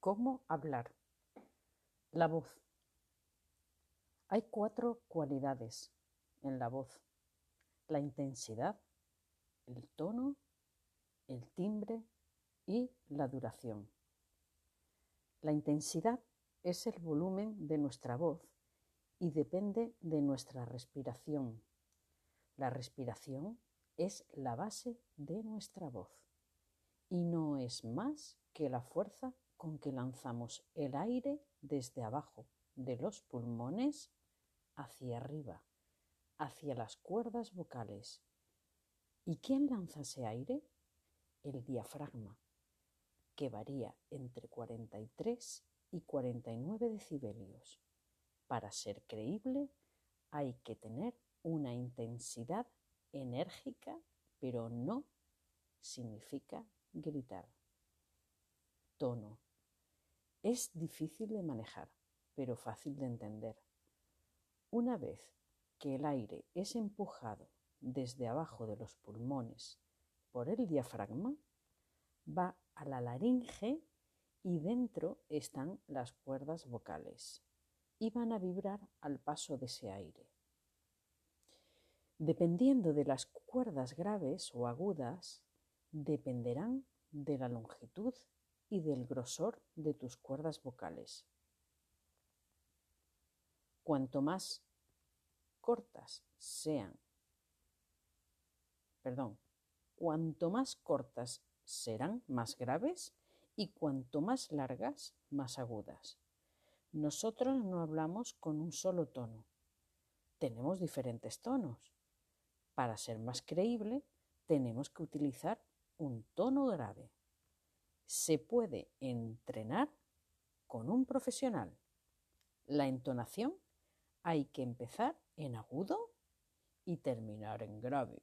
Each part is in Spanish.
¿Cómo hablar? La voz. Hay cuatro cualidades en la voz. La intensidad, el tono, el timbre y la duración. La intensidad es el volumen de nuestra voz y depende de nuestra respiración. La respiración es la base de nuestra voz y no es más que la fuerza con que lanzamos el aire desde abajo de los pulmones hacia arriba, hacia las cuerdas vocales. ¿Y quién lanza ese aire? El diafragma, que varía entre 43 y 49 decibelios. Para ser creíble hay que tener una intensidad enérgica, pero no significa gritar. Tono es difícil de manejar, pero fácil de entender. Una vez que el aire es empujado desde abajo de los pulmones por el diafragma, va a la laringe y dentro están las cuerdas vocales y van a vibrar al paso de ese aire. Dependiendo de las cuerdas graves o agudas, dependerán de la longitud y del grosor de tus cuerdas vocales. Cuanto más cortas sean, perdón, cuanto más cortas serán más graves y cuanto más largas más agudas. Nosotros no hablamos con un solo tono. Tenemos diferentes tonos. Para ser más creíble, tenemos que utilizar un tono grave se puede entrenar con un profesional. La entonación hay que empezar en agudo y terminar en grave.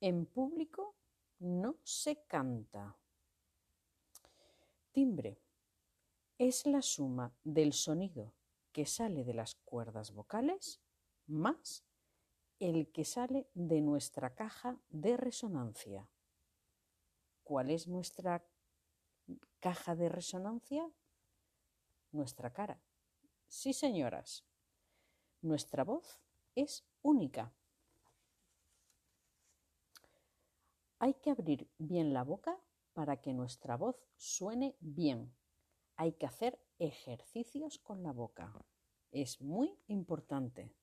En público no se canta. Timbre es la suma del sonido que sale de las cuerdas vocales más el que sale de nuestra caja de resonancia. ¿Cuál es nuestra caja de resonancia? Nuestra cara. Sí, señoras. Nuestra voz es única. Hay que abrir bien la boca para que nuestra voz suene bien. Hay que hacer ejercicios con la boca. Es muy importante.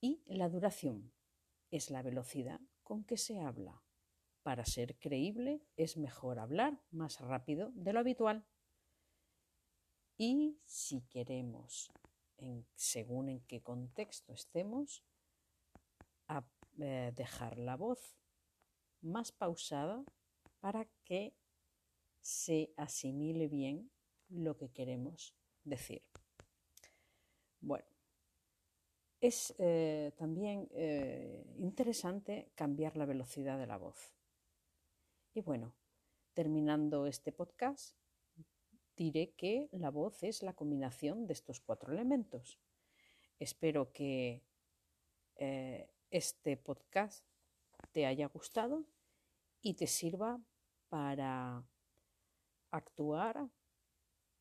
Y la duración es la velocidad con que se habla. Para ser creíble es mejor hablar más rápido de lo habitual. Y si queremos, según en qué contexto estemos, eh, dejar la voz más pausada para que se asimile bien lo que queremos decir. Bueno, es eh, también eh, interesante cambiar la velocidad de la voz. Y bueno, terminando este podcast, diré que la voz es la combinación de estos cuatro elementos. Espero que eh, este podcast te haya gustado y te sirva para actuar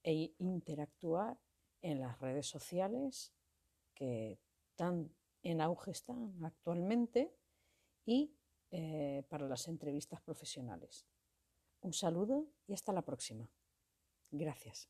e interactuar en las redes sociales que tan en auge están actualmente y eh, para las entrevistas profesionales. Un saludo y hasta la próxima. Gracias.